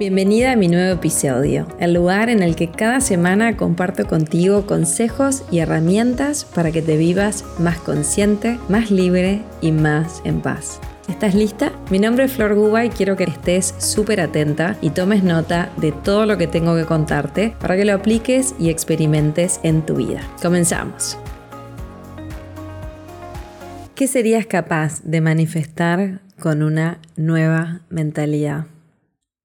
Bienvenida a mi nuevo episodio, el lugar en el que cada semana comparto contigo consejos y herramientas para que te vivas más consciente, más libre y más en paz. ¿Estás lista? Mi nombre es Flor Guba y quiero que estés súper atenta y tomes nota de todo lo que tengo que contarte para que lo apliques y experimentes en tu vida. Comenzamos. ¿Qué serías capaz de manifestar con una nueva mentalidad?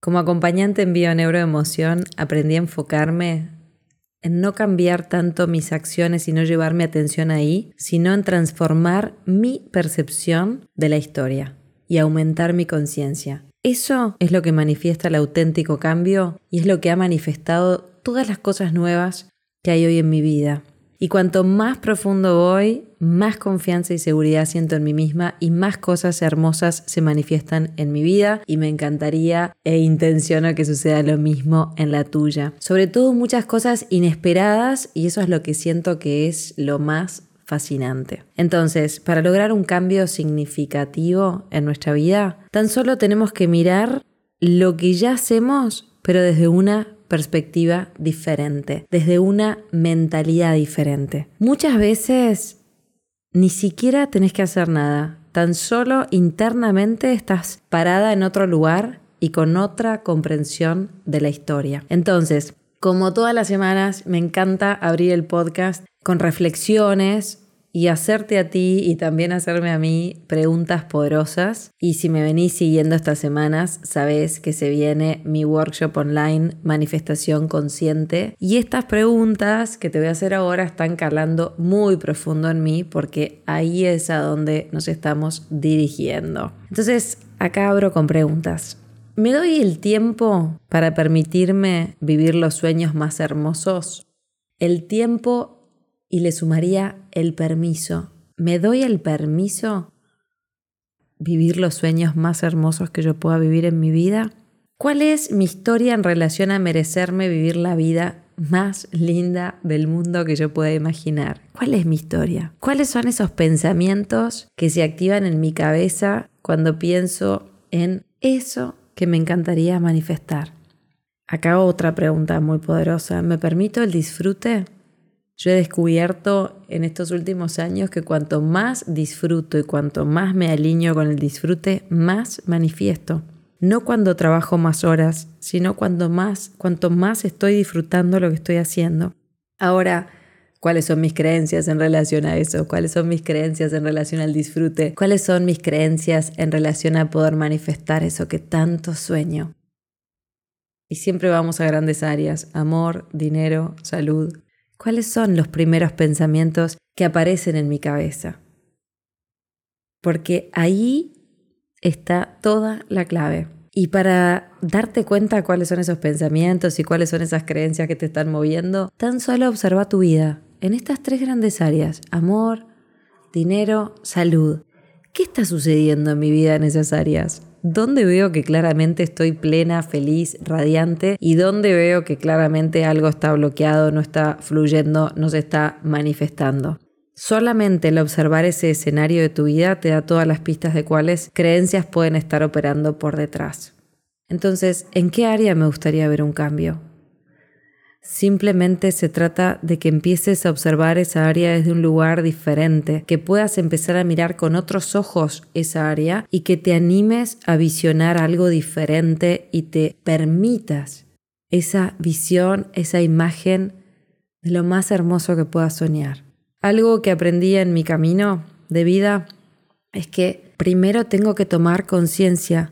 Como acompañante en bio-neuroemoción aprendí a enfocarme en no cambiar tanto mis acciones y no llevar mi atención ahí, sino en transformar mi percepción de la historia y aumentar mi conciencia. Eso es lo que manifiesta el auténtico cambio y es lo que ha manifestado todas las cosas nuevas que hay hoy en mi vida. Y cuanto más profundo voy, más confianza y seguridad siento en mí misma y más cosas hermosas se manifiestan en mi vida y me encantaría e intenciono que suceda lo mismo en la tuya. Sobre todo muchas cosas inesperadas y eso es lo que siento que es lo más fascinante. Entonces, para lograr un cambio significativo en nuestra vida, tan solo tenemos que mirar lo que ya hacemos, pero desde una perspectiva diferente, desde una mentalidad diferente. Muchas veces ni siquiera tenés que hacer nada, tan solo internamente estás parada en otro lugar y con otra comprensión de la historia. Entonces, como todas las semanas, me encanta abrir el podcast con reflexiones y hacerte a ti y también hacerme a mí preguntas poderosas. Y si me venís siguiendo estas semanas, sabés que se viene mi workshop online Manifestación Consciente. Y estas preguntas que te voy a hacer ahora están calando muy profundo en mí porque ahí es a donde nos estamos dirigiendo. Entonces, acá abro con preguntas. ¿Me doy el tiempo para permitirme vivir los sueños más hermosos? El tiempo y le sumaría el permiso. ¿Me doy el permiso vivir los sueños más hermosos que yo pueda vivir en mi vida? ¿Cuál es mi historia en relación a merecerme vivir la vida más linda del mundo que yo pueda imaginar? ¿Cuál es mi historia? ¿Cuáles son esos pensamientos que se activan en mi cabeza cuando pienso en eso que me encantaría manifestar? Acá otra pregunta muy poderosa. ¿Me permito el disfrute? Yo he descubierto en estos últimos años que cuanto más disfruto y cuanto más me alineo con el disfrute, más manifiesto. No cuando trabajo más horas, sino cuando más, cuanto más estoy disfrutando lo que estoy haciendo. Ahora, ¿cuáles son mis creencias en relación a eso? ¿Cuáles son mis creencias en relación al disfrute? ¿Cuáles son mis creencias en relación a poder manifestar eso que tanto sueño? Y siempre vamos a grandes áreas, amor, dinero, salud, ¿Cuáles son los primeros pensamientos que aparecen en mi cabeza? Porque ahí está toda la clave. Y para darte cuenta cuáles son esos pensamientos y cuáles son esas creencias que te están moviendo, tan solo observa tu vida en estas tres grandes áreas, amor, dinero, salud. ¿Qué está sucediendo en mi vida en esas áreas? ¿Dónde veo que claramente estoy plena, feliz, radiante? ¿Y dónde veo que claramente algo está bloqueado, no está fluyendo, no se está manifestando? Solamente el observar ese escenario de tu vida te da todas las pistas de cuáles creencias pueden estar operando por detrás. Entonces, ¿en qué área me gustaría ver un cambio? Simplemente se trata de que empieces a observar esa área desde un lugar diferente, que puedas empezar a mirar con otros ojos esa área y que te animes a visionar algo diferente y te permitas esa visión, esa imagen de lo más hermoso que puedas soñar. Algo que aprendí en mi camino de vida es que primero tengo que tomar conciencia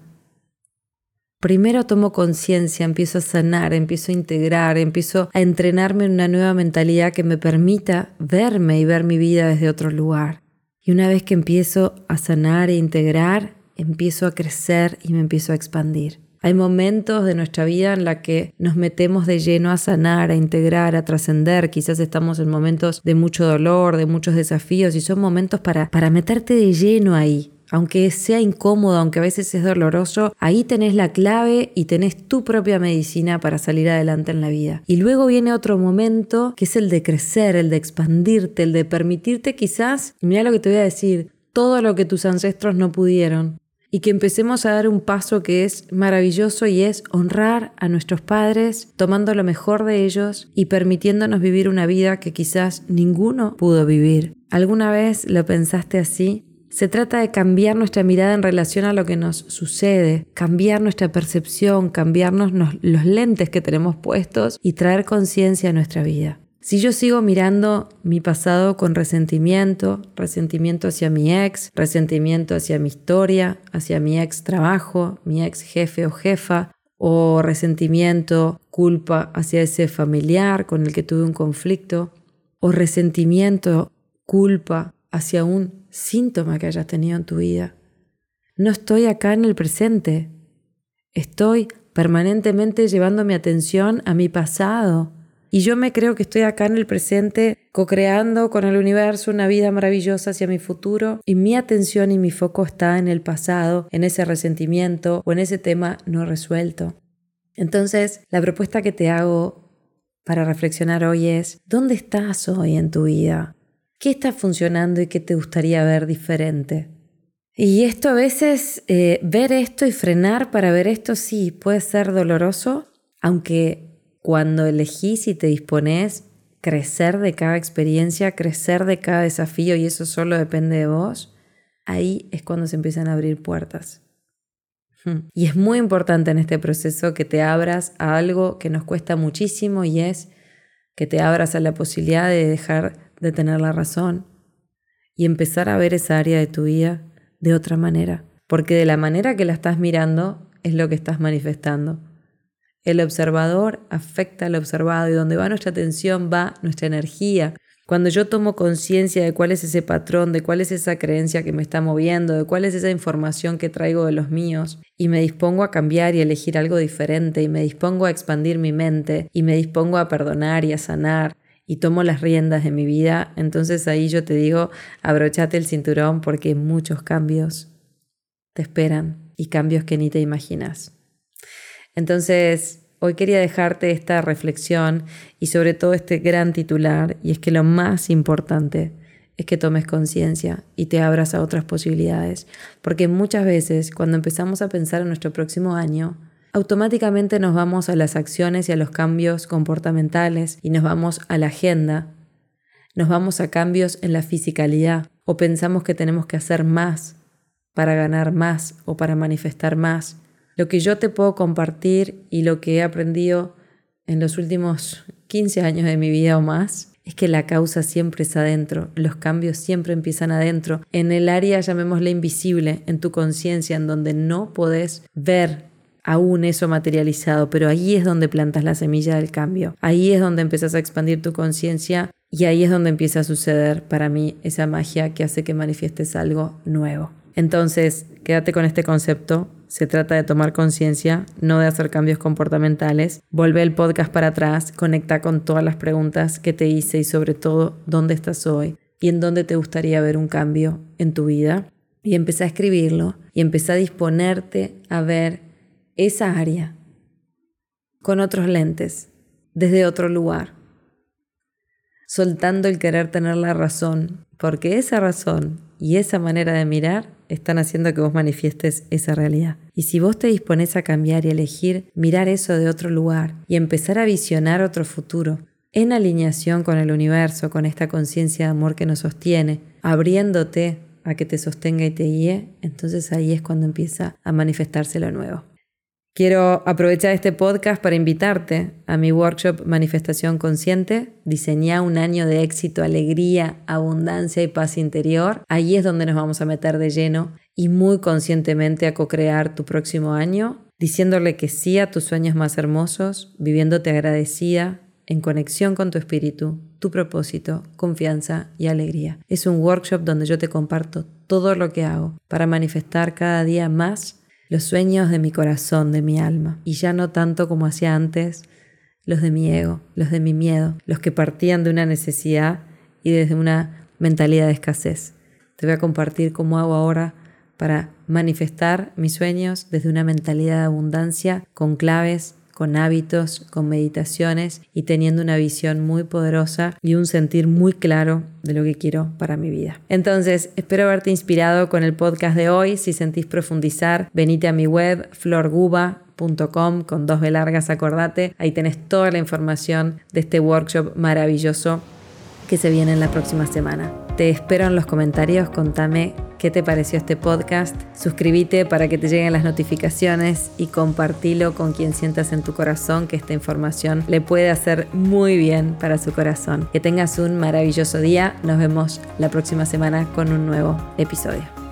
primero tomo conciencia, empiezo a sanar, empiezo a integrar, empiezo a entrenarme en una nueva mentalidad que me permita verme y ver mi vida desde otro lugar. Y una vez que empiezo a sanar e integrar, empiezo a crecer y me empiezo a expandir. Hay momentos de nuestra vida en la que nos metemos de lleno a sanar, a integrar, a trascender. Quizás estamos en momentos de mucho dolor, de muchos desafíos y son momentos para, para meterte de lleno ahí, aunque sea incómodo, aunque a veces es doloroso, ahí tenés la clave y tenés tu propia medicina para salir adelante en la vida. Y luego viene otro momento que es el de crecer, el de expandirte, el de permitirte quizás, mira lo que te voy a decir, todo lo que tus ancestros no pudieron. y que empecemos a dar un paso que es maravilloso y es honrar a nuestros padres, tomando lo mejor de ellos y permitiéndonos vivir una vida que quizás ninguno pudo vivir. ¿Alguna vez lo pensaste así? Se trata de cambiar nuestra mirada en relación a lo que nos sucede, cambiar nuestra percepción, cambiarnos los lentes que tenemos puestos y traer conciencia a nuestra vida. Si yo sigo mirando mi pasado con resentimiento, resentimiento hacia mi ex, resentimiento hacia mi historia, hacia mi ex trabajo, mi ex jefe o jefa, o resentimiento, culpa hacia ese familiar con el que tuve un conflicto, o resentimiento, culpa hacia un síntoma que hayas tenido en tu vida. No estoy acá en el presente. Estoy permanentemente llevando mi atención a mi pasado y yo me creo que estoy acá en el presente, co-creando con el universo una vida maravillosa hacia mi futuro. Y mi atención y mi foco está en el pasado, en ese resentimiento o en ese tema no resuelto. Entonces, la propuesta que te hago para reflexionar hoy es, ¿dónde estás hoy en tu vida? ¿Qué está funcionando y qué te gustaría ver diferente? Y esto a veces, eh, ver esto y frenar para ver esto, sí, puede ser doloroso, aunque cuando elegís y te dispones crecer de cada experiencia, crecer de cada desafío y eso solo depende de vos, ahí es cuando se empiezan a abrir puertas. Hmm. Y es muy importante en este proceso que te abras a algo que nos cuesta muchísimo y es que te abras a la posibilidad de dejar de tener la razón y empezar a ver esa área de tu vida de otra manera. Porque de la manera que la estás mirando es lo que estás manifestando. El observador afecta al observado y donde va nuestra atención va nuestra energía. Cuando yo tomo conciencia de cuál es ese patrón, de cuál es esa creencia que me está moviendo, de cuál es esa información que traigo de los míos, y me dispongo a cambiar y elegir algo diferente, y me dispongo a expandir mi mente, y me dispongo a perdonar y a sanar, y tomo las riendas de mi vida, entonces ahí yo te digo, abrochate el cinturón porque muchos cambios te esperan y cambios que ni te imaginas. Entonces, hoy quería dejarte esta reflexión y sobre todo este gran titular, y es que lo más importante es que tomes conciencia y te abras a otras posibilidades, porque muchas veces cuando empezamos a pensar en nuestro próximo año, automáticamente nos vamos a las acciones y a los cambios comportamentales y nos vamos a la agenda, nos vamos a cambios en la fisicalidad o pensamos que tenemos que hacer más para ganar más o para manifestar más. Lo que yo te puedo compartir y lo que he aprendido en los últimos 15 años de mi vida o más es que la causa siempre es adentro, los cambios siempre empiezan adentro, en el área llamémosle invisible, en tu conciencia, en donde no podés ver aún eso materializado, pero ahí es donde plantas la semilla del cambio, ahí es donde empiezas a expandir tu conciencia y ahí es donde empieza a suceder para mí esa magia que hace que manifiestes algo nuevo. Entonces, quédate con este concepto, se trata de tomar conciencia, no de hacer cambios comportamentales. Vuelve el podcast para atrás, conecta con todas las preguntas que te hice y sobre todo dónde estás hoy y en dónde te gustaría ver un cambio en tu vida. Y empecé a escribirlo y empecé a disponerte a ver esa área con otros lentes, desde otro lugar, soltando el querer tener la razón, porque esa razón y esa manera de mirar están haciendo que vos manifiestes esa realidad. Y si vos te dispones a cambiar y elegir mirar eso de otro lugar y empezar a visionar otro futuro, en alineación con el universo, con esta conciencia de amor que nos sostiene, abriéndote a que te sostenga y te guíe, entonces ahí es cuando empieza a manifestarse lo nuevo. Quiero aprovechar este podcast para invitarte a mi workshop Manifestación Consciente. Diseñá un año de éxito, alegría, abundancia y paz interior. Ahí es donde nos vamos a meter de lleno y muy conscientemente a co-crear tu próximo año, diciéndole que sí a tus sueños más hermosos, viviéndote agradecida, en conexión con tu espíritu, tu propósito, confianza y alegría. Es un workshop donde yo te comparto todo lo que hago para manifestar cada día más los sueños de mi corazón, de mi alma, y ya no tanto como hacía antes los de mi ego, los de mi miedo, los que partían de una necesidad y desde una mentalidad de escasez. Te voy a compartir cómo hago ahora para manifestar mis sueños desde una mentalidad de abundancia con claves con hábitos, con meditaciones y teniendo una visión muy poderosa y un sentir muy claro de lo que quiero para mi vida. Entonces, espero haberte inspirado con el podcast de hoy. Si sentís profundizar, venite a mi web florguba.com con dos B largas, acordate. Ahí tenés toda la información de este workshop maravilloso que se viene en la próxima semana. Te espero en los comentarios, contame qué te pareció este podcast. Suscríbete para que te lleguen las notificaciones y compartilo con quien sientas en tu corazón que esta información le puede hacer muy bien para su corazón. Que tengas un maravilloso día. Nos vemos la próxima semana con un nuevo episodio.